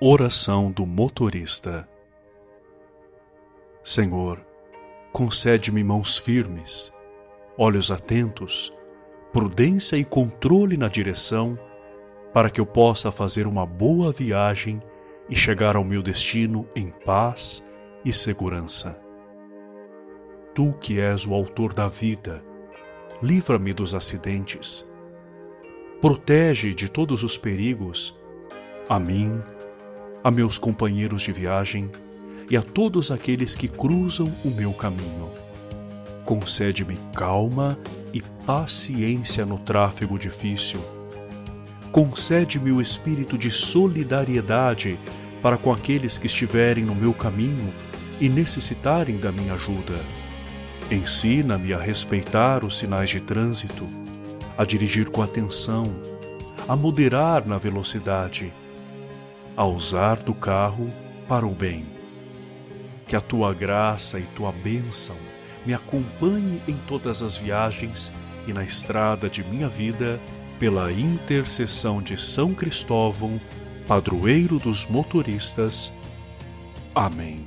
Oração do motorista. Senhor, concede-me mãos firmes, olhos atentos, prudência e controle na direção, para que eu possa fazer uma boa viagem e chegar ao meu destino em paz e segurança. Tu que és o autor da vida, livra-me dos acidentes. Protege de todos os perigos a mim, a meus companheiros de viagem e a todos aqueles que cruzam o meu caminho. Concede-me calma e paciência no tráfego difícil. Concede-me o espírito de solidariedade para com aqueles que estiverem no meu caminho e necessitarem da minha ajuda. Ensina-me a respeitar os sinais de trânsito, a dirigir com atenção, a moderar na velocidade a usar do carro para o bem. Que a tua graça e tua bênção me acompanhe em todas as viagens e na estrada de minha vida, pela intercessão de São Cristóvão, padroeiro dos motoristas. Amém.